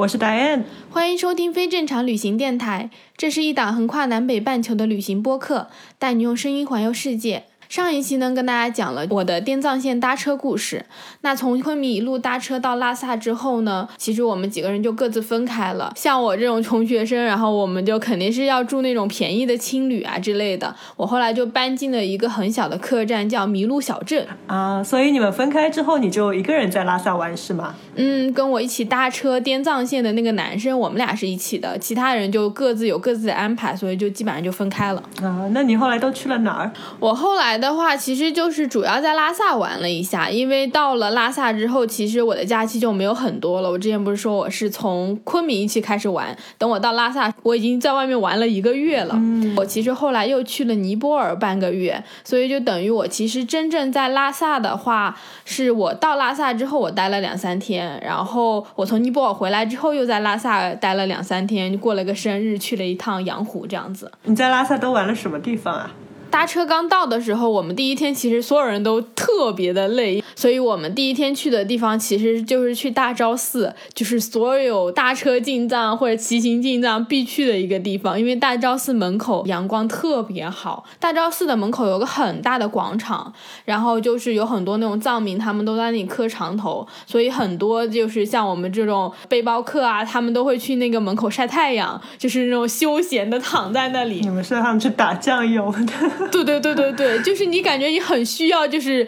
我是 Diane，欢迎收听非正常旅行电台。这是一档横跨南北半球的旅行播客，带你用声音环游世界。上一期呢，跟大家讲了我的滇藏线搭车故事。那从昆明一路搭车到拉萨之后呢，其实我们几个人就各自分开了。像我这种穷学生，然后我们就肯定是要住那种便宜的青旅啊之类的。我后来就搬进了一个很小的客栈，叫麋鹿小镇啊。所以你们分开之后，你就一个人在拉萨玩是吗？嗯，跟我一起搭车滇藏线的那个男生，我们俩是一起的，其他人就各自有各自的安排，所以就基本上就分开了。啊，那你后来都去了哪儿？我后来。的话，其实就是主要在拉萨玩了一下，因为到了拉萨之后，其实我的假期就没有很多了。我之前不是说我是从昆明一起开始玩，等我到拉萨，我已经在外面玩了一个月了。嗯，我其实后来又去了尼泊尔半个月，所以就等于我其实真正在拉萨的话，是我到拉萨之后我待了两三天，然后我从尼泊尔回来之后又在拉萨待了两三天，过了个生日，去了一趟羊湖这样子。你在拉萨都玩了什么地方啊？搭车刚到的时候，我们第一天其实所有人都特别的累，所以我们第一天去的地方其实就是去大昭寺，就是所有搭车进藏或者骑行进藏必去的一个地方。因为大昭寺门口阳光特别好，大昭寺的门口有个很大的广场，然后就是有很多那种藏民，他们都在那里磕长头，所以很多就是像我们这种背包客啊，他们都会去那个门口晒太阳，就是那种休闲的躺在那里。你们是他们去打酱油的？对对对对对，就是你感觉你很需要，就是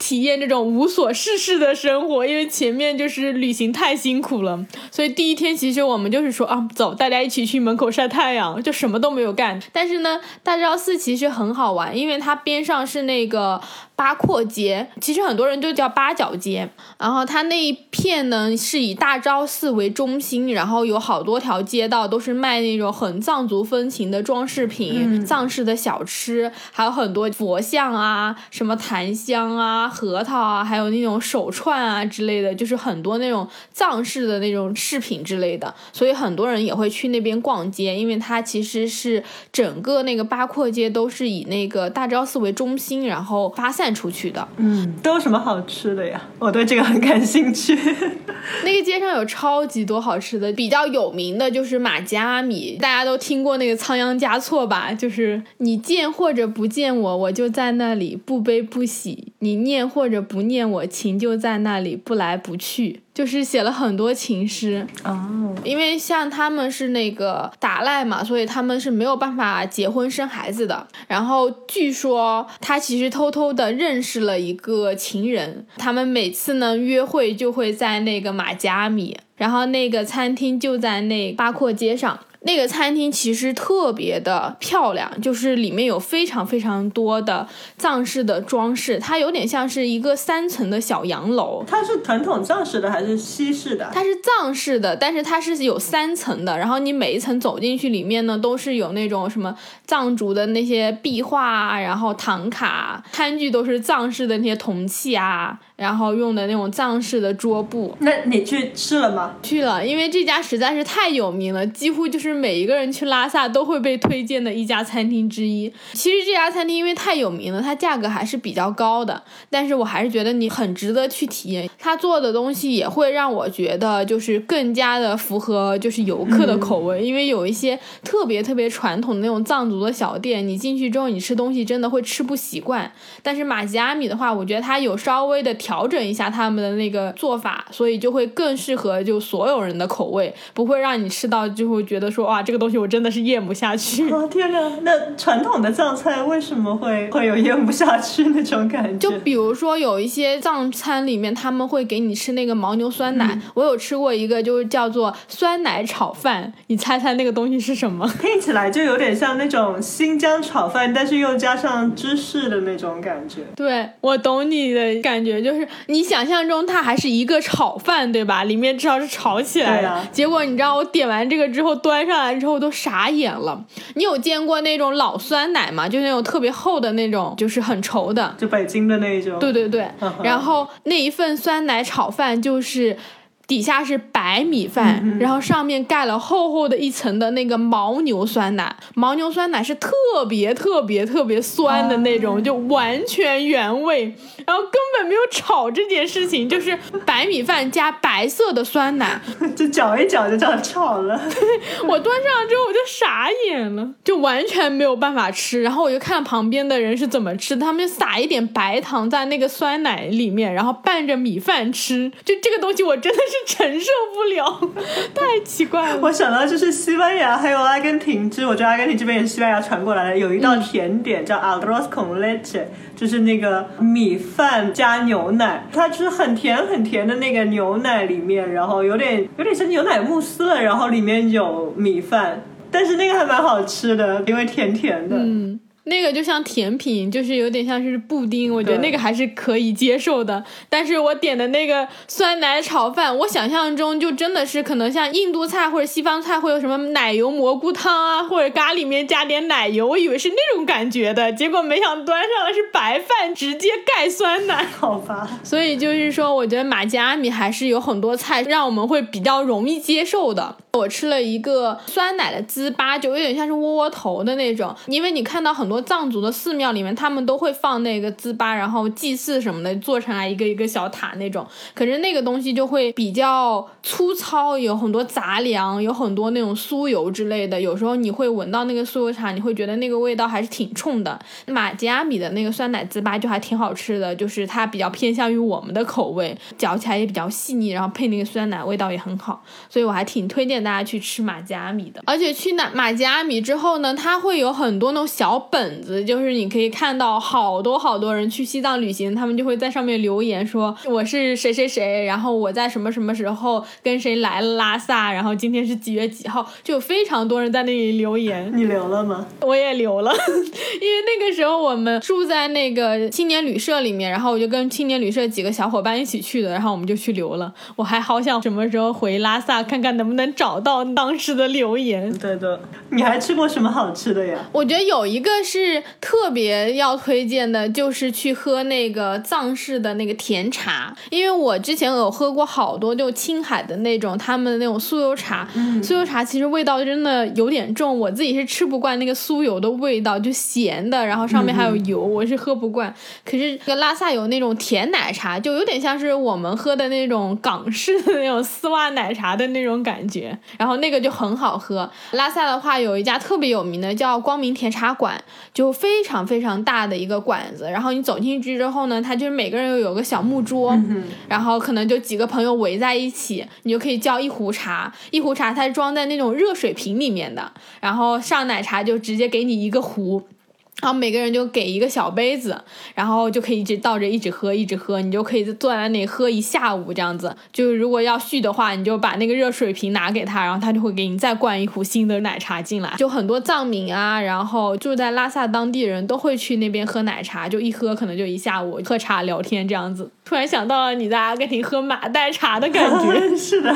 体验这种无所事事的生活，因为前面就是旅行太辛苦了，所以第一天其实我们就是说啊，走，大家一起去门口晒太阳，就什么都没有干。但是呢，大昭寺其实很好玩，因为它边上是那个。八廓街其实很多人就叫八角街，然后它那一片呢是以大昭寺为中心，然后有好多条街道都是卖那种很藏族风情的装饰品、藏式的小吃，还有很多佛像啊、什么檀香啊、核桃啊，还有那种手串啊之类的，就是很多那种藏式的那种饰品之类的，所以很多人也会去那边逛街，因为它其实是整个那个八廓街都是以那个大昭寺为中心，然后发散。出去的，嗯，都有什么好吃的呀？我对这个很感兴趣。那个街上有超级多好吃的，比较有名的就是马加米，大家都听过那个仓央嘉措吧？就是你见或者不见我，我就在那里不悲不喜；你念或者不念我，情就在那里不来不去。就是写了很多情诗哦，因为像他们是那个打赖嘛，所以他们是没有办法结婚生孩子的。然后据说他其实偷偷的认识了一个情人，他们每次呢约会就会在那个马加米，然后那个餐厅就在那八廓街上。那个餐厅其实特别的漂亮，就是里面有非常非常多的藏式的装饰，它有点像是一个三层的小洋楼。它是传统藏式的还是西式的？它是藏式的，但是它是有三层的。然后你每一层走进去，里面呢都是有那种什么藏族的那些壁画啊，然后唐卡，餐具都是藏式的那些铜器啊。然后用的那种藏式的桌布，那你去吃了吗？去了，因为这家实在是太有名了，几乎就是每一个人去拉萨都会被推荐的一家餐厅之一。其实这家餐厅因为太有名了，它价格还是比较高的，但是我还是觉得你很值得去体验。他做的东西也会让我觉得就是更加的符合就是游客的口味，因为有一些特别特别传统的那种藏族的小店，你进去之后你吃东西真的会吃不习惯。但是马吉阿米的话，我觉得它有稍微的调。调整一下他们的那个做法，所以就会更适合就所有人的口味，不会让你吃到就会觉得说哇这个东西我真的是咽不下去。哦天哪，那传统的藏菜为什么会会有咽不下去那种感觉？就比如说有一些藏餐里面他们会给你吃那个牦牛酸奶，我有吃过一个就是叫做酸奶炒饭，你猜猜那个东西是什么？听起来就有点像那种新疆炒饭，但是又加上芝士的那种感觉。对我懂你的感觉，就是。就是你想象中它还是一个炒饭，对吧？里面至少是炒起来的。啊结果你知道我点完这个之后端上来之后都傻眼了。你有见过那种老酸奶吗？就那种特别厚的那种，就是很稠的。就北京的那一种。对对对然后那一份酸奶炒饭就是。底下是白米饭，嗯然后上面盖了厚厚的一层的那个牦牛酸奶。牦牛酸奶是特别特别特别酸的那种，哦就完全原味，然后根本没有炒这件事情，就是白米饭加白色的酸奶。就搅一搅就这样炒了。我端上来之后我就傻眼了，就完全没有办法吃。然后我就看旁边的人是怎么吃的，他们就撒一点白糖在那个酸奶里面，然后拌着米饭吃。就这个东西我真的是承受不了，太奇怪了。我想到就是西班牙还有阿根廷，就是我觉得阿根廷这边也是西班牙传过来的，有一道甜点叫 arroz con leche，就是那个米饭加牛奶，它就是很甜很甜的那个牛奶里面，然后有点有点像牛奶慕斯了，然后里面有米饭，但是那个还蛮好吃的，因为甜甜的。嗯，那个就像甜品，就是有点像是布丁，我觉得那个还是可以接受的。但是我点的那个酸奶炒饭，我想象中就真的是可能像印度菜或者西方菜会有什么奶油蘑菇汤啊，或者咖喱里面加点奶油，我以为是那种感觉的，结果没想端上来是白饭直接盖酸奶。好吧，所以就是说，我觉得马吉阿米还是有很多菜让我们会比较容易接受的。我吃了一个酸奶的糍粑，就有点像是窝窝头的那种，因为你看到很多藏族的寺庙里面，他们都会放那个糍粑，然后祭祀什么的，做成来一个一个小塔那种。可是那个东西就会比较粗糙，有很多杂粮，有很多那种酥油之类的。有时候你会闻到那个酥油茶，你会觉得那个味道还是挺冲的。马吉阿米的那个酸奶糍粑就还挺好吃的，就是它比较偏向于我们的口味，嚼起来也比较细腻，然后配那个酸奶味道也很好，所以我还挺推荐大家去吃马吉阿米的。而且去那马吉阿米之后呢，它会有很多那种小本子，就是你可以看到好多好多人去西藏旅行，他们就会在上面留言说我是谁谁谁，然后我在什么什么时候跟谁来了拉萨，然后今天是几月几号，就有非常多人在那里留言。你留了吗？我也留了，因为那个时候我们住在那个青年旅社里面，然后我就跟青年旅社几个小伙伴一起去的，然后我们就去留了。我还好想什么时候回拉萨看看能不能找到当时的留言。对的。你还吃过什么好吃的呀？我觉得有一个是特别要推荐的，就是去喝那个藏式的那个甜茶，因为我之前有喝过好多就青海的那种他们的那种酥油茶，酥油茶其实味道真的有点重，我自己是吃不惯那个酥油的味道，就咸的，然后上面还有油，我是喝不惯。可是这个拉萨有那种甜奶茶，就有点像是我们喝的那种港式的那种丝袜奶茶的那种感觉，然后那个就很好喝。拉萨的话有一家特别有名的叫光明甜茶馆，就非常非常大的一个馆子，然后你走进去之后呢，它就是每个人有个小木桌，然后可能就几个朋友围在一起，你就可以叫一壶茶，一壶茶它是装在那种热水瓶里面的，然后上奶茶就直接给你一个壶。然后每个人就给一个小杯子，然后就可以一直倒着一直喝，一直喝，你就可以坐在那里喝一下午这样子。就是如果要续的话，你就把那个热水瓶拿给他，然后他就会给你再灌一壶新的奶茶进来。就很多藏民啊，然后住在拉萨当地人都会去那边喝奶茶，就一喝可能就一下午，喝茶聊天这样子。突然想到了你在阿根廷喝马黛茶的感觉。是的。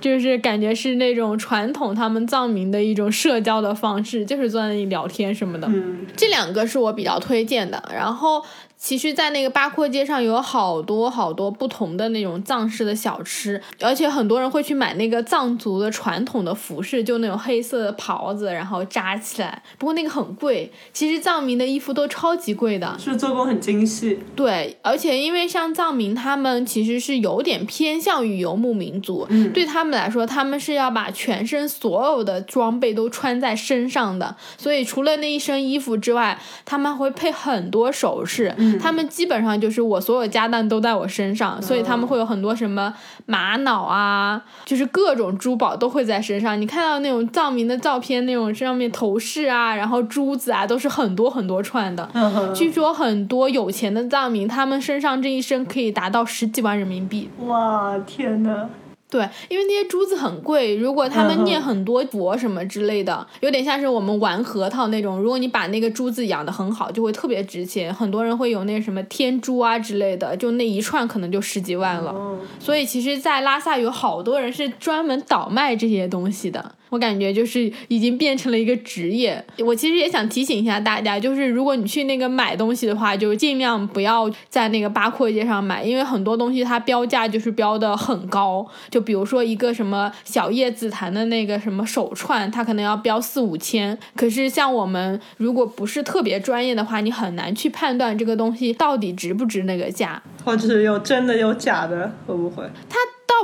就是感觉是那种传统他们藏民的一种社交的方式，就是坐在那里聊天什么的。嗯，这两个是我比较推荐的。然后，其实，在那个八廓街上有好多好多不同的那种藏式的小吃，而且很多人会去买那个藏族的传统的服饰，就那种黑色的袍子，然后扎起来。不过那个很贵，其实藏民的衣服都超级贵的。是做工很精细？对，而且因为像藏民，他们其实是有点偏向于游牧民族，嗯对他们来说，他们是要把全身所有的装备都穿在身上的，所以除了那一身衣服之外，他们会配很多首饰，他们基本上就是我所有家当都在我身上，所以他们会有很多什么玛瑙啊，就是各种珠宝都会在身上。你看到那种藏民的照片，那种上面头饰啊，然后珠子啊，都是很多很多串的。嗯，据说很多有钱的藏民，他们身上这一身可以达到十几万人民币。哇，天呐！对，因为那些珠子很贵，如果他们念很多佛什么之类的，有点像是我们玩核桃那种。如果你把那个珠子养得很好，就会特别值钱。很多人会有那什么天珠啊之类的，就那一串可能就十几万了。所以其实，在拉萨有好多人是专门倒卖这些东西的。我感觉就是已经变成了一个职业。我其实也想提醒一下大家，就是如果你去那个买东西的话，就尽量不要在那个八廓街上买，因为很多东西它标价就是标的很高。就比如说一个什么小叶紫檀的那个什么手串，它可能要标四五千。可是像我们如果不是特别专业的话，你很难去判断这个东西到底值不值那个价，或者是有真的有假的，会不会？它。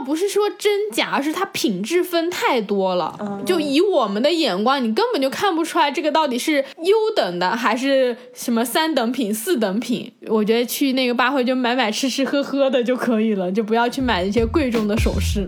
倒不是说真假，而是它品质分太多了。就以我们的眼光，你根本就看不出来这个到底是优等的还是什么三等品、四等品。我觉得去那个八会就买买吃吃喝喝的就可以了，就不要去买那些贵重的首饰。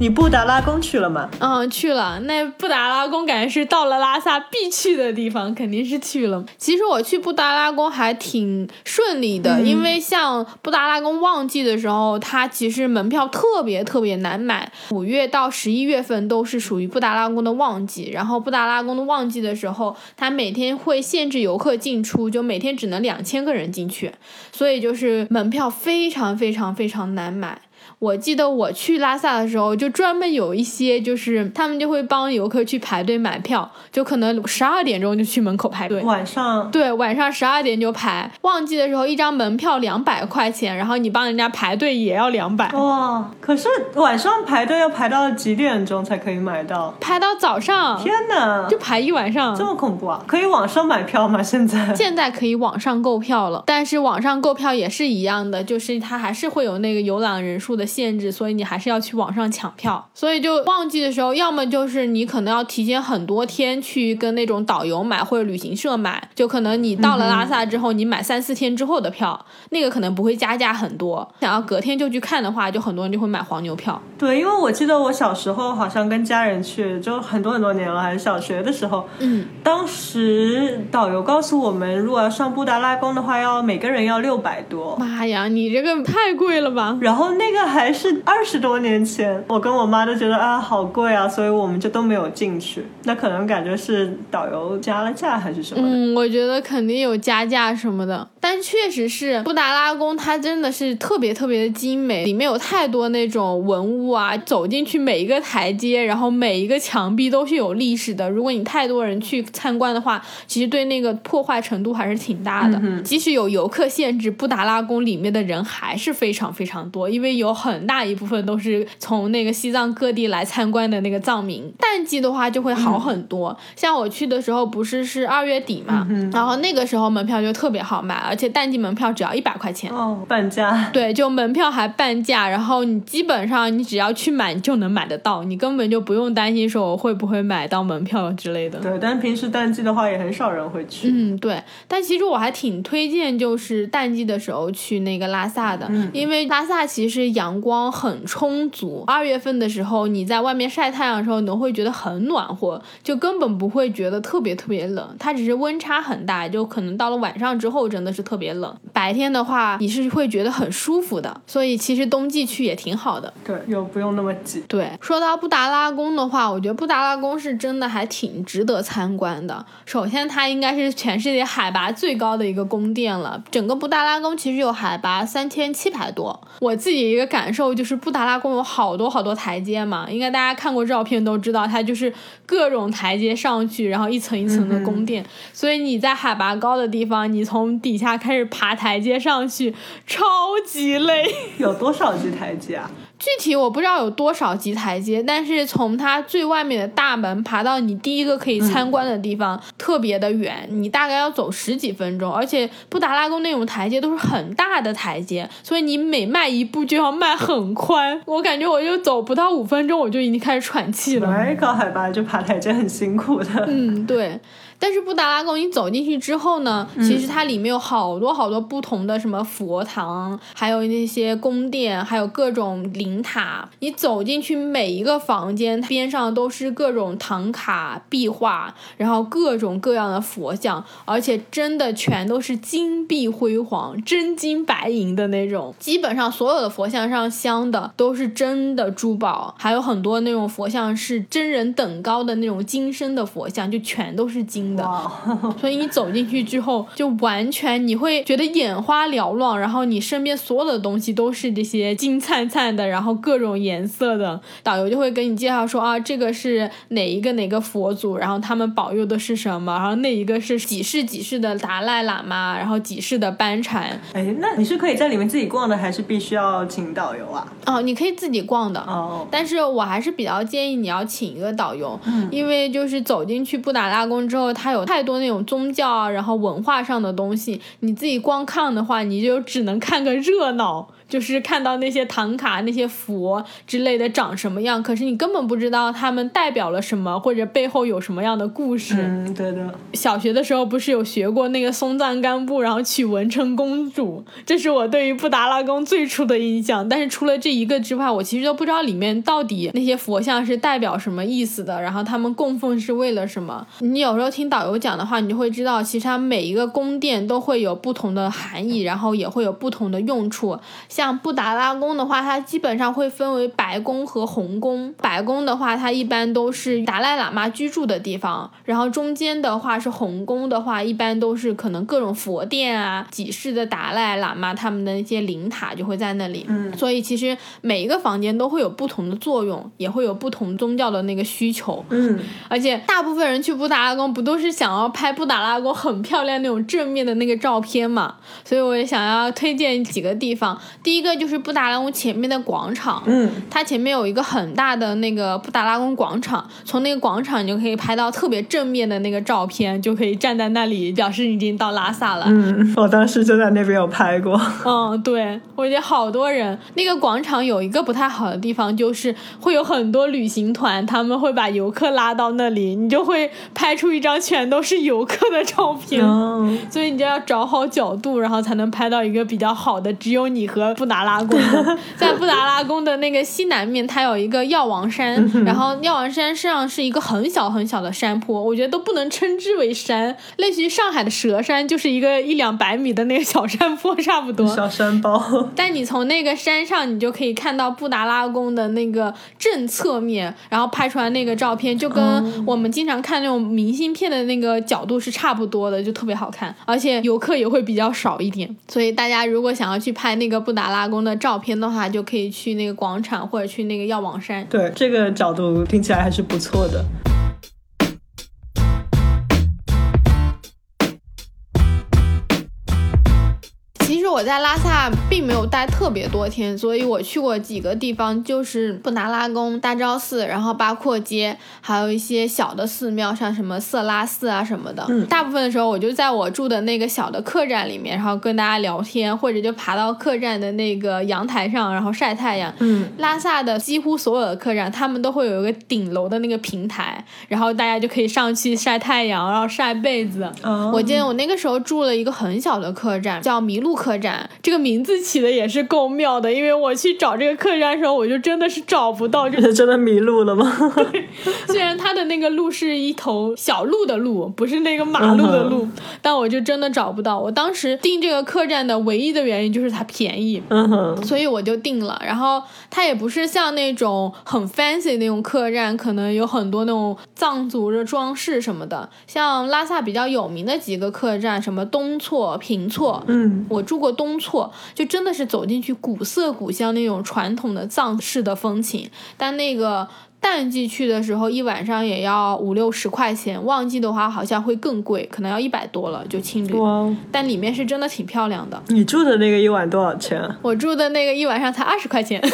你布达拉宫去了吗？嗯，去了。那布达拉宫感觉是到了拉萨必去的地方，肯定是去了。其实我去布达拉宫还挺顺利的，因为像布达拉宫旺季的时候，它其实门票特别特别难买。五月到十一月份都是属于布达拉宫的旺季，然后布达拉宫的旺季的时候，它每天会限制游客进出，就每天只能两千个人进去，所以就是门票非常非常非常难买。我记得我去拉萨的时候，就专门有一些，就是他们就会帮游客去排队买票，就可能十二点钟就去门口排队。晚上对，晚上十二点就排。旺季的时候，一张门票两百块钱，然后你帮人家排队也要两百。哇！可是晚上排队要排到几点钟才可以买到？排到早上。天哪！就排一晚上，这么恐怖啊！可以网上买票吗？现在？现在可以网上购票了，但是网上购票也是一样的，就是它还是会有那个游览人数的。限制，所以你还是要去网上抢票。所以就旺季的时候，要么就是你可能要提前很多天去跟那种导游买或者旅行社买，就可能你到了拉萨之后，你买三四天之后的票，那个可能不会加价很多。想要隔天就去看的话，就很多人就会买黄牛票。对，因为我记得我小时候好像跟家人去，就很多很多年了，还是小学的时候。嗯，当时导游告诉我们，如果要上布达拉宫的话，要每个人要六百多。妈呀，你这个太贵了吧？然后那个还。还是二十多年前，我跟我妈都觉得啊好贵啊，所以我们就都没有进去。那可能感觉是导游加了价还是什么？嗯，我觉得肯定有加价什么的。但确实是布达拉宫，它真的是特别特别的精美，里面有太多那种文物啊，走进去每一个台阶，然后每一个墙壁都是有历史的。如果你太多人去参观的话，其实对那个破坏程度还是挺大的。即使有游客限制，布达拉宫里面的人还是非常非常多，因为有很。很大一部分都是从那个西藏各地来参观的那个藏民。淡季的话就会好很多，像我去的时候不是是二月底嘛，然后那个时候门票就特别好买，而且淡季门票只要一百块钱哦，半价。对，就门票还半价，然后你基本上你只要去买就能买得到，你根本就不用担心说我会不会买到门票之类的。对，但平时淡季的话也很少人会去。嗯，对。但其实我还挺推荐就是淡季的时候去那个拉萨的，因为拉萨其实阳。光很充足，二月份的时候你在外面晒太阳的时候，你都会觉得很暖和，就根本不会觉得特别特别冷。它只是温差很大，就可能到了晚上之后真的是特别冷。白天的话你是会觉得很舒服的，所以其实冬季去也挺好的。对，又不用那么挤。对，说到布达拉宫的话，我觉得布达拉宫是真的还挺值得参观的。首先，它应该是全世界海拔最高的一个宫殿了。整个布达拉宫其实有海拔三千七百多。我自己一个感。感受就是布达拉宫有好多好多台阶嘛，应该大家看过照片都知道，它就是各种台阶上去，然后一层一层的宫殿。所以你在海拔高的地方，你从底下开始爬台阶上去，超级累。有多少级台阶啊？具体我不知道有多少级台阶，但是从它最外面的大门爬到你第一个可以参观的地方，特别的远，你大概要走十几分钟。而且布达拉宫那种台阶都是很大的台阶，所以你每迈一步就要迈很宽。我感觉我就走不到五分钟，我就已经开始喘气了。高海拔就爬台阶很辛苦的。嗯，对。但是布达拉宫你走进去之后呢，其实它里面有好多好多不同的什么佛堂，还有那些宫殿，还有各种灵塔。你走进去每一个房间边上都是各种唐卡壁画，然后各种各样的佛像，而且真的全都是金碧辉煌、真金白银的那种。基本上所有的佛像上镶的都是真的珠宝，还有很多那种佛像是真人等高的那种金身的佛像，就全都是金的。所以你走进去之后，就完全你会觉得眼花缭乱，然后你身边所有的东西都是这些金灿灿的，然后各种颜色的。导游就会给你介绍说啊，这个是哪一个哪个佛祖，然后他们保佑的是什么，然后那一个是几世几世的达赖喇嘛，然后几世的班禅。哎，那你是可以在里面自己逛的，还是必须要请导游啊？哦，你可以自己逛的哦，但是我还是比较建议你要请一个导游，因为就是走进去布达拉宫之后，它有太多那种宗教啊，然后文化上的东西，你自己光看的话，你就只能看个热闹。就是看到那些唐卡、那些佛之类的长什么样，可是你根本不知道他们代表了什么，或者背后有什么样的故事。嗯，对的。小学的时候不是有学过那个松赞干布，然后娶文成公主，这是我对于布达拉宫最初的印象。但是除了这一个之外，我其实都不知道里面到底那些佛像是代表什么意思的，然后他们供奉是为了什么。你有时候听导游讲的话，你就会知道，其实它每一个宫殿都会有不同的含义，然后也会有不同的用处。像布达拉宫的话，它基本上会分为白宫和红宫。白宫的话，它一般都是达赖喇嘛居住的地方；然后中间的话是红宫的话，一般都是可能各种佛殿啊、几世的达赖喇嘛他们的那些灵塔就会在那里。嗯，所以其实每一个房间都会有不同的作用，也会有不同宗教的那个需求。嗯，而且大部分人去布达拉宫不都是想要拍布达拉宫很漂亮那种正面的那个照片嘛？所以我也想要推荐几个地方。第一个就是布达拉宫前面的广场，嗯，它前面有一个很大的那个布达拉宫广场，从那个广场你就可以拍到特别正面的那个照片，就可以站在那里表示你已经到拉萨了。嗯，我当时就在那边有拍过。嗯，对，我觉得好多人。那个广场有一个不太好的地方，就是会有很多旅行团，他们会把游客拉到那里，你就会拍出一张全都是游客的照片。哦，所以你就要找好角度，然后才能拍到一个比较好的，只有你和布达拉宫。在布达拉宫的那个西南面，它有一个药王山，然后药王山上是一个很小很小的山坡，我觉得都不能称之为山，类似于上海的蛇山，就是一个一两百米的那个小山坡差不多。小山包。但你从那个山上，你就可以看到布达拉宫的那个正侧面，然后拍出来那个照片，就跟我们经常看那种明信片的那个角度是差不多的，就特别好看，而且游客也会比较少一点。所以大家如果想要去拍那个布达拉宫的照片的话，就可以去那个广场或者去那个药王山。对，这个角度听起来还是不错的。我在拉萨并没有待特别多天，所以我去过几个地方，就是布达拉宫、大昭寺，然后八廓街，还有一些小的寺庙，像什么色拉寺啊什么的。嗯大部分的时候，我就在我住的那个小的客栈里面，然后跟大家聊天，或者就爬到客栈的那个阳台上，然后晒太阳。嗯，拉萨的几乎所有的客栈，他们都会有一个顶楼的那个平台，然后大家就可以上去晒太阳，然后晒被子。哦我记得我那个时候住了一个很小的客栈，叫麋鹿客栈。这个名字起的也是够妙的，因为我去找这个客栈的时候，我就真的是找不到。就这 真的迷路了吗？虽然它的那个路是一头小路的路，不是那个马路的路，但我就真的找不到。我当时订这个客栈的唯一的原因就是它便宜。所以我就订了，然后它也不是像那种很 fancy 那种客栈，可能有很多那种藏族的装饰什么的。像拉萨比较有名的几个客栈，什么东措、平措，嗯，我住过东措，就真的是走进去古色古香那种传统的藏式的风情，但那个。淡季去的时候，一晚上也要五六十块钱；旺季的话，好像会更贵，可能要一百多了，就青旅。但里面是真的挺漂亮的。你住的那个一晚多少钱啊？我住的那个一晚上才二十块钱。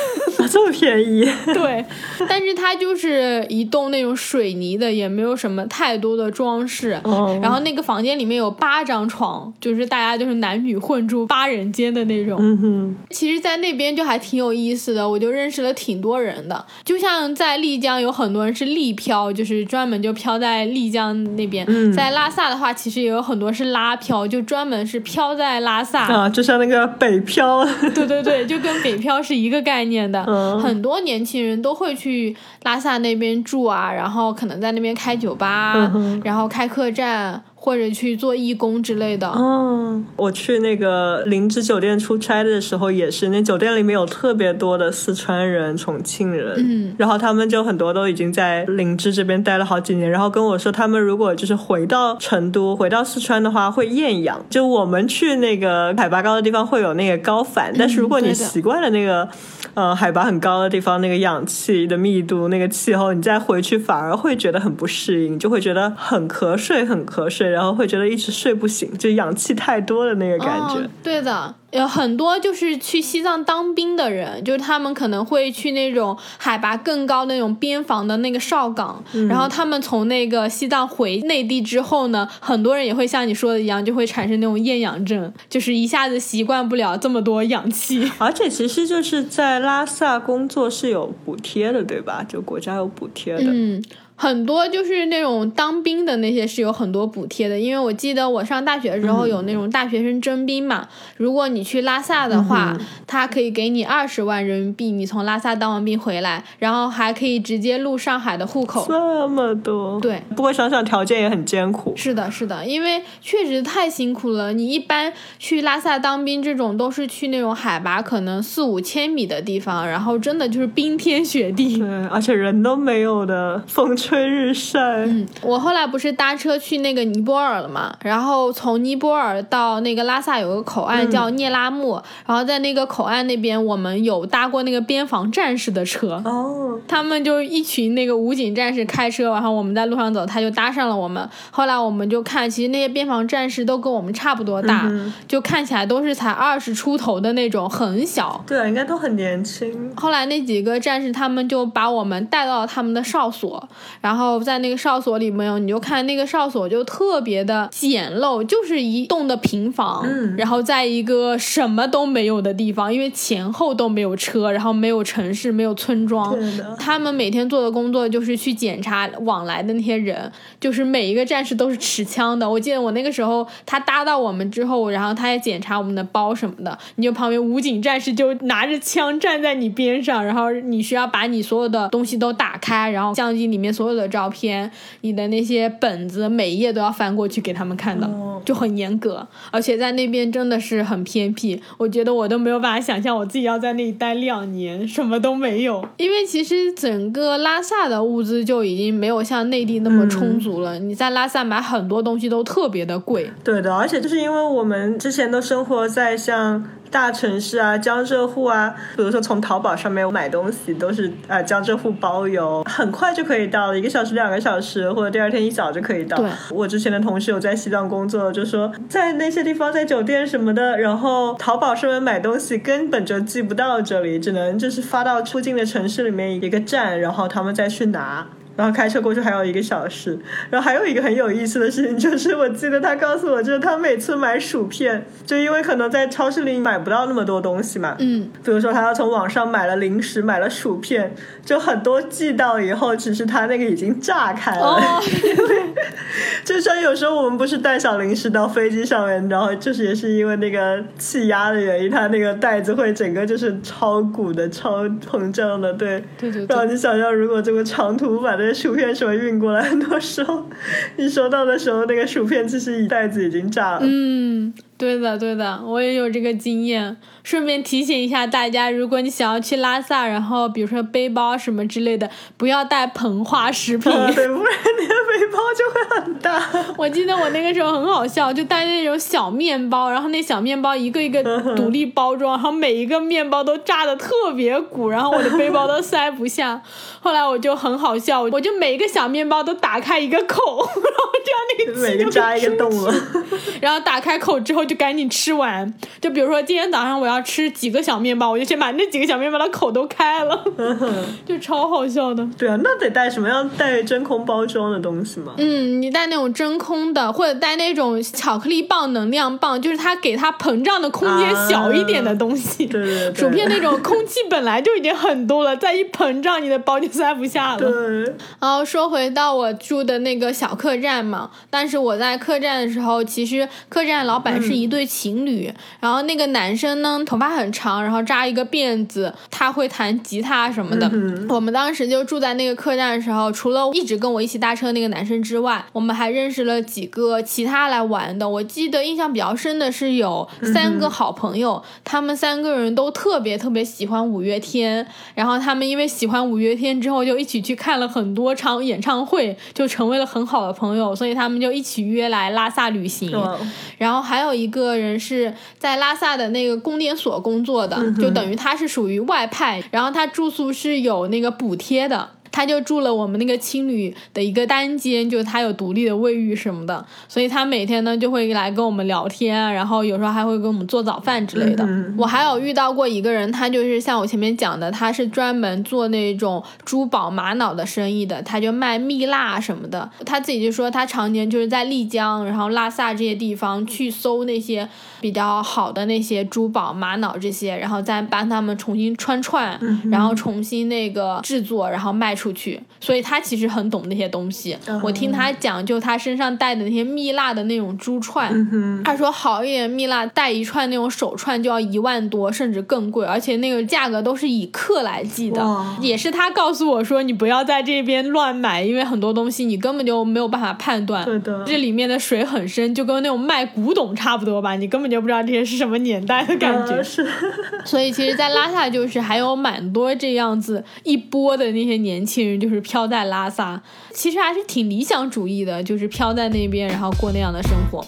这么便宜？对，但是它就是一栋那种水泥的，也没有什么太多的装饰。哦然后那个房间里面有八张床，就是大家就是男女混住八人间的那种。嗯哼，其实，在那边就还挺有意思的，我就认识了挺多人的。就像在丽丽江有很多人是丽漂，就是专门就漂在丽江那边。在拉萨的话，其实也有很多是拉漂，就专门是漂在拉萨。啊，就像那个北漂。对对对，就跟北漂是一个概念的。嗯很多年轻人都会去拉萨那边住啊，然后可能在那边开酒吧，嗯然后开客栈。或者去做义工之类的。哦，我去那个林芝酒店出差的时候也是，那酒店里面有特别多的四川人、重庆人，嗯，然后他们就很多都已经在林芝这边待了好几年，然后跟我说，他们如果就是回到成都、回到四川的话，会厌氧。就我们去那个海拔高的地方会有那个高反，但是如果你习惯了那个呃海拔很高的地方，那个氧气的密度、那个气候，你再回去反而会觉得很不适应，就会觉得很瞌睡、很瞌睡，然后会觉得一直睡不醒，就氧气太多的那个感觉。对的，有很多就是去西藏当兵的人，就是他们可能会去那种海拔更高那种边防的那个哨岗，嗯然后他们从那个西藏回内地之后呢，很多人也会像你说的一样，就会产生那种厌氧症，就是一下子习惯不了这么多氧气。而且其实就是在拉萨工作是有补贴的，对吧？就国家有补贴的。嗯，很多就是那种当兵的那些是有很多补贴的，因为我记得我上大学的时候有那种大学生征兵嘛，如果你去拉萨的话，他可以给你二十万人民币，你从拉萨当完兵回来，然后还可以直接入上海的户口。这么多，对，不过想想条件也很艰苦。是的，是的，因为确实太辛苦了。你一般去拉萨当兵，这种都是去那种海拔可能四五千米的地方，然后真的就是冰天雪地。对，而且人都没有的，风吹日晒。嗯，我后来不是搭车去那个尼泊尔了嘛，然后从尼泊尔到那个拉萨有个口岸叫聂拉木，然后在那个口岸那边，我们有搭过那个边防战士的车。哦，他们就一群那个武警战士开车，然后我们在路上走，他就搭上了我们。后来我们就看，其实那些边防战士都跟我们差不多大，就看起来都是才二十出头的那种，很小。对啊，应该都很年轻。后来那几个战士他们就把我们带到了他们的哨所，然后在那个哨所里面，你就看那个哨所就特别的简陋，就是一栋的平房，嗯然后在一个什么都没有的地方，因为前后都没有车，然后没有城市，没有村庄。他们每天做的工作就是去检查往来的那些人，就是每一个战士都是持枪的。我记得我那个时候，他搭到我们之后，然后他也检查我们的包什么的，你就旁边武警战士就拿着枪站在你边上，然后你需要把你所有的东西都打开，然后相机里面所有的照片、你的那些本子，每一页都要翻过去给他们看的，哦就很严格。而且在那边真的是很偏僻，我觉得我都没有办法想象我自己要在那里待两年，什么都没有。因为其实整个拉萨的物资就已经没有像内地那么充足了，你在拉萨买很多东西都特别的贵。对的，而且就是因为我们之前都生活在像大城市啊、江浙沪啊，比如说从淘宝上面买东西都是呃江浙沪包邮，很快就可以到了，一个小时、两个小时，或者第二天一早就可以到对。我之前的同事有在西藏工作，就说在那些地方，在酒店什么的，然后淘宝上面买东西根本就寄不到这里，只能就是发到附近的城市里面一个站，然后他们再去拿。然后开车过去还有一个小时，然后还有一个很有意思的事情，就是我记得他告诉我，就是他每次买薯片，就因为可能在超市里买不到那么多东西嘛，嗯，比如说他要从网上买了零食，买了薯片，就很多寄到以后，只是他那个已经炸开了，哦。就像有时候我们不是带小零食到飞机上面，然后就是也是因为那个气压的原因，它那个袋子会整个就是超鼓的、超膨胀的，对。对对然后，你想象，如果这个长途把这薯片什么运过来，很多时候你收到的时候，那个薯片其实一袋子已经炸了。嗯，对的对的，我也有这个经验。顺便提醒一下大家，如果你想要去拉萨，然后比如说背包什么之类的，不要带膨化食品。啊，对，不然你的背包就会很大。我记得我那个时候很好笑，就带那种小面包，然后那小面包一个一个独立包装，然后每一个面包都炸的特别鼓，然后我的背包都塞不下。后来我就很好笑，我就每一个小面包都打开一个口，然后这样那个气每个就扎一个洞了。然后打开口之后就赶紧吃完。就比如说今天早上我要吃几个小面包，我就先把那几个小面包的口都开了，就超好笑的。对啊，那得带什么样带真空包装的东西吗？嗯，你带那种真空的，或者带那种巧克力棒、能量棒，就是它给它膨胀的空间小一点的东西。对对对，薯片那种空气本来就已经很多了，再一膨胀，你的包就塞不下了。对。然后说回到我住的那个小客栈嘛，但是我在客栈的时候，其实客栈老板是一对情侣，然后那个男生呢头发很长，然后扎一个辫子，他会弹吉他什么的。我们当时就住在那个客栈的时候，除了一直跟我一起搭车那个男生之外，我们还认识了几个其他来玩的。我记得印象比较深的是有三个好朋友，他们三个人都特别特别喜欢五月天，然后他们因为喜欢五月天之后，就一起去看了很多场演唱会，就成为了很好的朋友，所以他们就一起约来拉萨旅行。然后还有一个人是在拉萨的那个供电所工作的，就等于他是属于外派，然后他住宿是有那个补贴的。他就住了我们那个青旅的一个单间，就他有独立的卫浴什么的，所以他每天呢就会来跟我们聊天，然后有时候还会给我们做早饭之类的。我还有遇到过一个人，他就是像我前面讲的，他是专门做那种珠宝玛瑙的生意的，他就卖蜜蜡什么的。他自己就说他常年就是在丽江，然后拉萨这些地方去搜那些比较好的那些珠宝玛瑙这些，然后再帮他们重新穿串，然后重新那个制作，然后卖出。出去，所以他其实很懂那些东西。我听他讲，就他身上带的那些蜜蜡的那种珠串，他说好一点蜜蜡带一串那种手串就要一万多，甚至更贵，而且那个价格都是以克来计的。也是他告诉我说，你不要在这边乱买，因为很多东西你根本就没有办法判断。对的，这里面的水很深，就跟那种卖古董差不多吧，你根本就不知道这些是什么年代的感觉。是，所以其实，在拉萨就是还有蛮多这样子一波的那些年轻。人就是飘在拉萨，其实还是挺理想主义的，就是飘在那边，然后过那样的生活。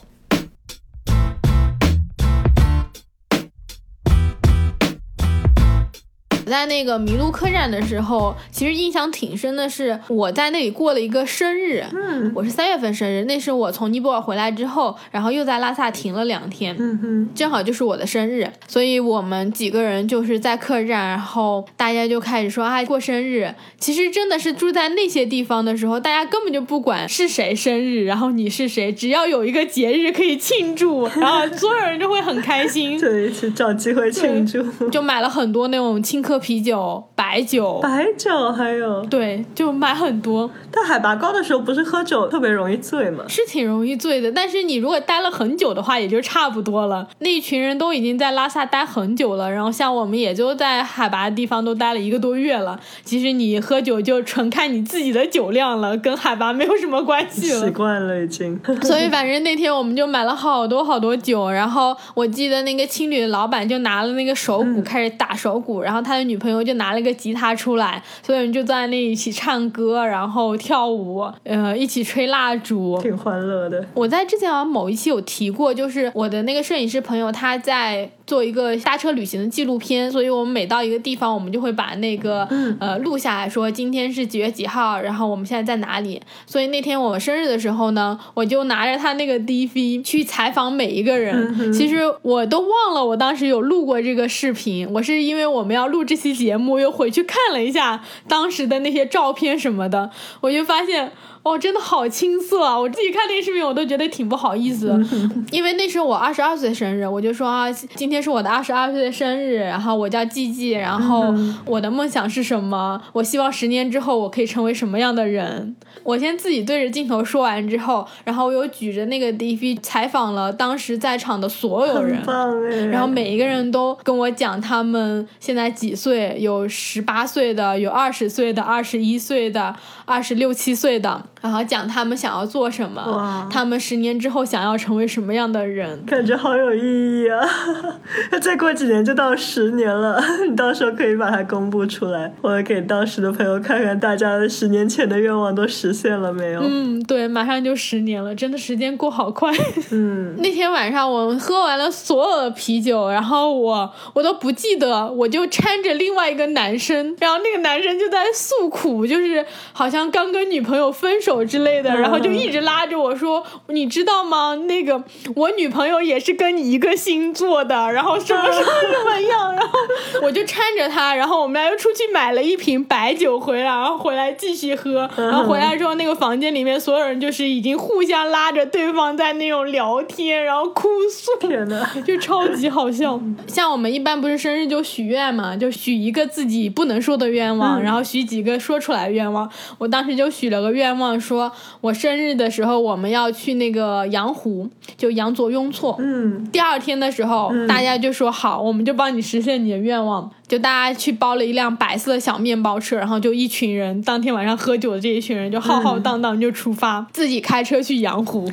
在那个麋鹿客栈的时候，其实印象挺深的是，我在那里过了一个生日。嗯，我是三月份生日，那是我从尼泊尔回来之后，然后又在拉萨停了两天。嗯哼，正好就是我的生日，所以我们几个人就是在客栈，然后大家就开始说啊过生日。其实真的是住在那些地方的时候，大家根本就不管是谁生日，然后你是谁，只要有一个节日可以庆祝，然后所有人就会很开心，对一起找机会庆祝，就买了很多那种庆客。啤酒、白酒、白酒还有对，就买很多。但海拔高的时候，不是喝酒特别容易醉吗？是挺容易醉的，但是你如果待了很久的话，也就差不多了。那一群人都已经在拉萨待很久了，然后像我们也就在海拔的地方都待了一个多月了。其实你喝酒就纯看你自己的酒量了，跟海拔没有什么关系了。习惯了已经。所以反正那天我们就买了好多好多酒，然后我记得那个青旅的老板就拿了那个手鼓开始打手鼓，然后他的女朋友就拿了个吉他出来，所有人就在那一起唱歌，然后跳舞，呃，一起吹蜡烛，挺欢乐的。我在之前好像某一期有提过，就是我的那个摄影师朋友他在做一个搭车旅行的纪录片，所以我们每到一个地方，我们就会把那个呃录下来说今天是几月几号，然后我们现在在哪里。所以那天我生日的时候呢，我就拿着他那个 DV 去采访每一个人。其实我都忘了我当时有录过这个视频，我是因为我们要录这期节目，又回去看了一下当时的那些照片什么的，我就发现。哦，真的好青涩啊！我自己看那个视频，我都觉得挺不好意思，因为那是我二十二岁生日，我就说啊，今天是我的二十二岁的生日，然后我叫季季，然后我的梦想是什么？我希望十年之后我可以成为什么样的人？我先自己对着镜头说完之后，然后我又举着那个 DV 采访了当时在场的所有人，然后每一个人都跟我讲他们现在几岁，有十八岁的，有二十岁的，二十一岁的，二十六七岁的。然后讲他们想要做什么，他们十年之后想要成为什么样的人，感觉好有意义啊！再过几年就到十年了，你到时候可以把它公布出来，或者给当时的朋友看看，大家的十年前的愿望都实现了没有？嗯，对，马上就十年了，真的时间过好快。嗯，那天晚上我们喝完了所有的啤酒，然后我我都不记得，我就搀着另外一个男生，然后那个男生就在诉苦，就是好像刚跟女朋友分手之类的，然后就一直拉着我说：“你知道吗？那个我女朋友也是跟你一个星座的，然后什么什么怎么样？”然后我就搀着他，然后我们俩又出去买了一瓶白酒回来，然后回来继续喝，然后回来之后那个房间里面所有人就是已经互相拉着对方在那种聊天，然后哭诉，就超级好笑。像我们一般不是生日就许愿嘛，就许一个自己不能说的愿望，然后许几个说出来的愿望。我当时就许了个愿望，说我生日的时候我们要去那个羊湖，就羊卓雍措。嗯，第二天的时候，大家就说好，我们就帮你实现你的愿望。就大家去包了一辆白色的小面包车，然后就一群人，当天晚上喝酒的这一群人就浩浩荡荡就出发，自己开车去羊湖。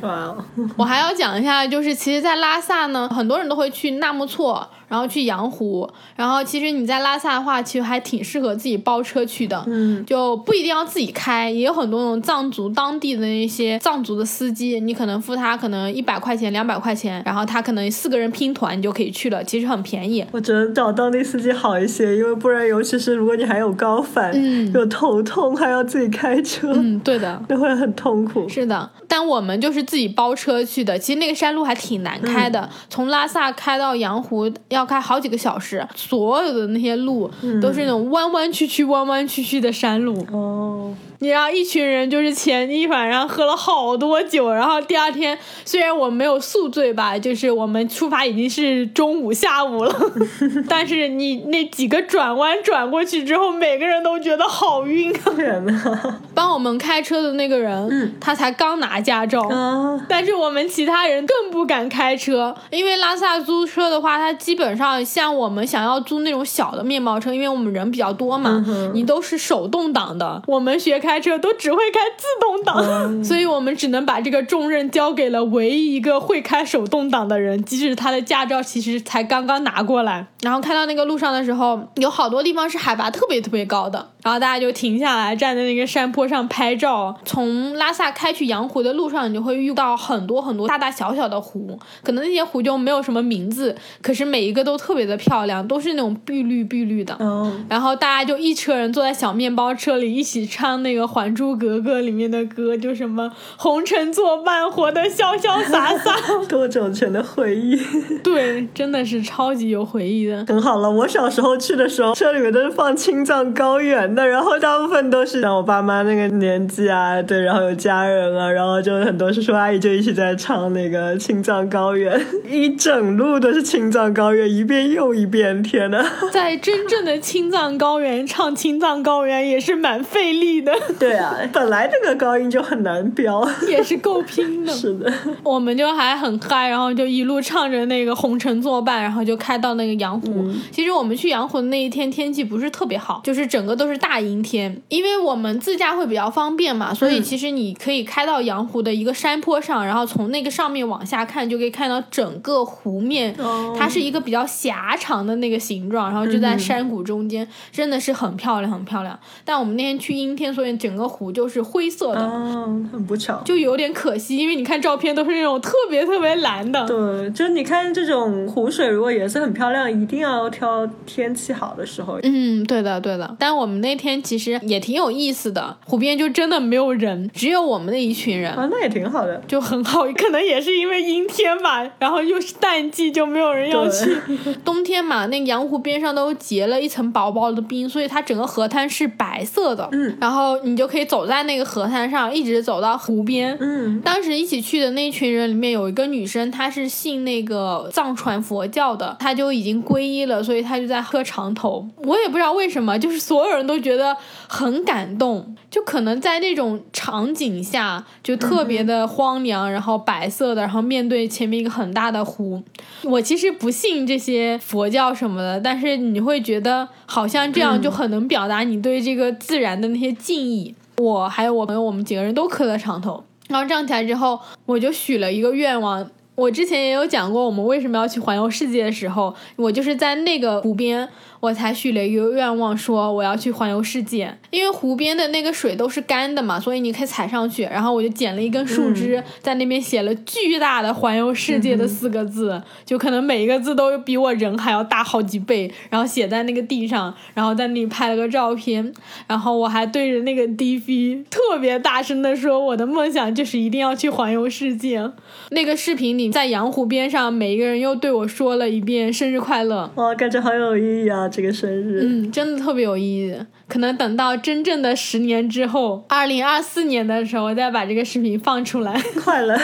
我还要讲一下，就是其实，在拉萨呢，很多人都会去纳木错，然后去羊湖，然后其实你在拉萨的话，其实还挺适合自己包车去的，嗯，就不一定要自己开，也有很多那种藏族当地的那些藏族的司机，你可能付他可能一百块钱、两百块钱，然后他可能四个人拼团，你就可以去了，其实很便宜。我觉得找当地司机好一些，因为不然，尤其是如果你还有高反，嗯有头痛，还要自己开车，嗯，对的。那会很痛苦。是的，但我们就是自己包车去的。其实那个山路还挺难开的，从拉萨开到羊湖要开好几个小时，所有的那些路都是那种弯弯曲曲、弯弯曲曲的山路。哦，你让一群人就是前一晚上喝了好多酒，然后第二天虽然我没有宿醉吧，就是我们出发已经是中午下午了，但是你那几个转弯转过去之后，每个人都觉得好晕啊。帮我们开车的那个人，他才刚拿驾照。啊，但是我们其他人更不敢开车，因为拉萨租车的话，它基本上像我们想要租那种小的面包车，因为我们人比较多嘛，你都是手动挡的。我们学开车都只会开自动挡，所以我们只能把这个重任交给了唯一一个会开手动挡的人，即使他的驾照其实才刚刚拿过来。然后开到那个路上的时候，有好多地方是海拔特别特别高的，然后大家就停下来站在那个山坡上拍照。从拉萨开去羊湖的路上，你就会遇到很多很多大大小小的湖，可能那些湖就没有什么名字，可是每一个都特别的漂亮，都是那种碧绿碧绿的。嗯，然后大家就一车人坐在小面包车里，一起唱那个《还珠格格》里面的歌，就什么“红尘作伴，活得潇潇洒洒 多种全的回忆，”。对，真的是超级有回忆的。很好了。我小时候去的时候，车里面都是放青藏高原的，然后大部分都是像我爸妈那个年纪啊，对，然后有家人啊，然后就很多叔叔阿姨就一起在唱那个青藏高原，一整路都是青藏高原，一遍又一遍，天呐！在真正的青藏高原唱青藏高原也是蛮费力的，对啊，本来这个高音就很难飙，也是够拼的。是的，我们就还很嗨，然后就一路唱着那个《红尘作伴》，然后就开到那个羊湖。其实我们去羊湖的那一天天气不是特别好，就是整个都是大阴天。因为我们自驾会比较方便嘛，所以其实你可以开到阳湖的一个山坡上，然后从那个上面往下看，就可以看到整个湖面。哦它是一个比较狭长的那个形状，然后就在山谷中间，真的是很漂亮，很漂亮。但我们那天去阴天，所以整个湖就是灰色的。哦，很不巧。就有点可惜，因为你看照片都是那种特别特别蓝的，对，就是你看这种湖水，如果颜色很漂亮，一定要挑天气好的时候。嗯，对的，对的。但我们那天其实也挺有意思的，湖边就真的没有人，只有我们的一群人，啊，那也挺好的。就很好。可能也是因为阴天吧，然后又是淡季，就没有人要去。冬天嘛，那个羊湖边上都结了一层薄薄的冰，所以它整个河滩是白色的。嗯，然后你就可以走在那个河滩上，一直走到湖边。嗯，当时一起去的那群人里面有一个女生，她是信那个藏传佛教的，她就已经皈依了，所以她就在喝长头。我也不知道为什么，就是所有人都觉得很感动，就可能在那种场景下就特别的荒凉，然后白色的，然后面对前面一个很大的湖。我其实不信这些佛教什么的，但是你会觉得好像这样就很能表达你对这个自然的那些敬意。我还有我朋友，我们几个人都磕了长头，然后站起来之后，我就许了一个愿望。我之前也有讲过，我们为什么要去环游世界的时候，我就是在那个湖边。我才许了一个愿望，说我要去环游世界，因为湖边的那个水都是干的嘛，所以你可以踩上去。然后我就捡了一根树枝，在那边写了巨大的“环游世界”的四个字，就可能每一个字都比我人还要大好几倍。然后写在那个地上，然后在那里拍了个照片。然后我还对着那个 DV 特别大声的说：“我的梦想就是一定要去环游世界。”那个视频里，在洋湖边上，每一个人又对我说了一遍“生日快乐”。哇，感觉好有意义啊！这个生日，嗯，真的特别有意义。可能等到真正的十年之后，二零二四年的时候，我再把这个视频放出来。快了，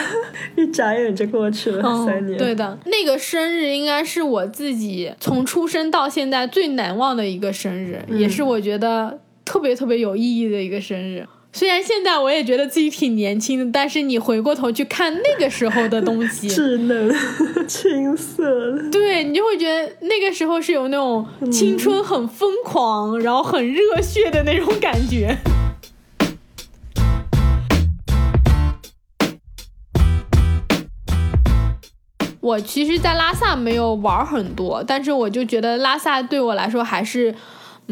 一眨眼就过去了三年。对的，那个生日应该是我自己从出生到现在最难忘的一个生日，也是我觉得特别特别有意义的一个生日。虽然现在我也觉得自己挺年轻的，但是你回过头去看那个时候的东西，稚嫩、青涩，对你就会觉得那个时候是有那种青春很疯狂，然后很热血的那种感觉。我其实，在拉萨没有玩很多，但是我就觉得拉萨对我来说还是。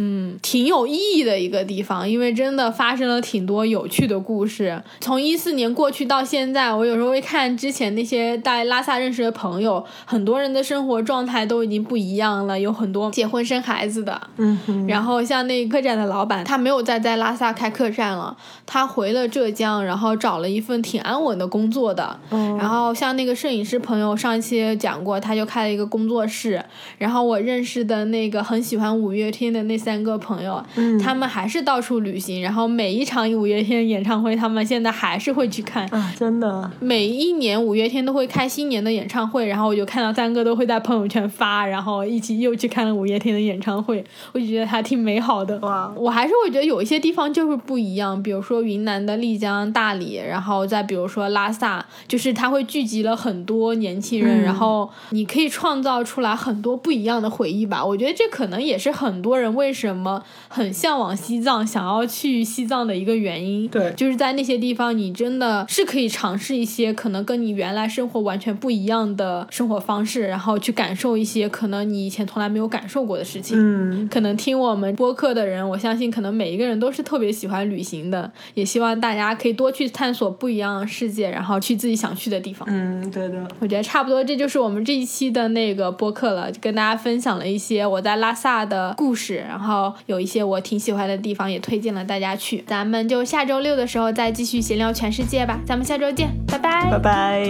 嗯，挺有意义的一个地方，因为真的发生了挺多有趣的故事。从一四年过去到现在，我有时候会看之前那些在拉萨认识的朋友，很多人的生活状态都已经不一样了，有很多结婚生孩子的。嗯，然后像那客栈的老板，他没有再在拉萨开客栈了，他回了浙江，然后找了一份挺安稳的工作的。嗯，然后像那个摄影师朋友，上一期讲过，他就开了一个工作室。然后我认识的那个很喜欢五月天的那。三个朋友，他们还是到处旅行，然后每一场五月天演唱会，他们现在还是会去看啊！真的，每一年五月天都会开新年的演唱会，然后我就看到三哥都会在朋友圈发，然后一起又去看了五月天的演唱会，我就觉得还挺美好的。哇！我还是会觉得有一些地方就是不一样，比如说云南的丽江、大理，然后再比如说拉萨，就是它会聚集了很多年轻人，然后你可以创造出来很多不一样的回忆吧。我觉得这可能也是很多人为什么很向往西藏，想要去西藏的一个原因，对，就是在那些地方，你真的是可以尝试一些可能跟你原来生活完全不一样的生活方式，然后去感受一些可能你以前从来没有感受过的事情。嗯，可能听我们播客的人，我相信可能每一个人都是特别喜欢旅行的，也希望大家可以多去探索不一样的世界，然后去自己想去的地方。嗯，对的，我觉得差不多，这就是我们这一期的那个播客了，就跟大家分享了一些我在拉萨的故事，然然后。有一些我挺喜欢的地方，也推荐了大家去。咱们就下周六的时候再继续闲聊全世界吧。咱们下周见，拜拜，拜拜。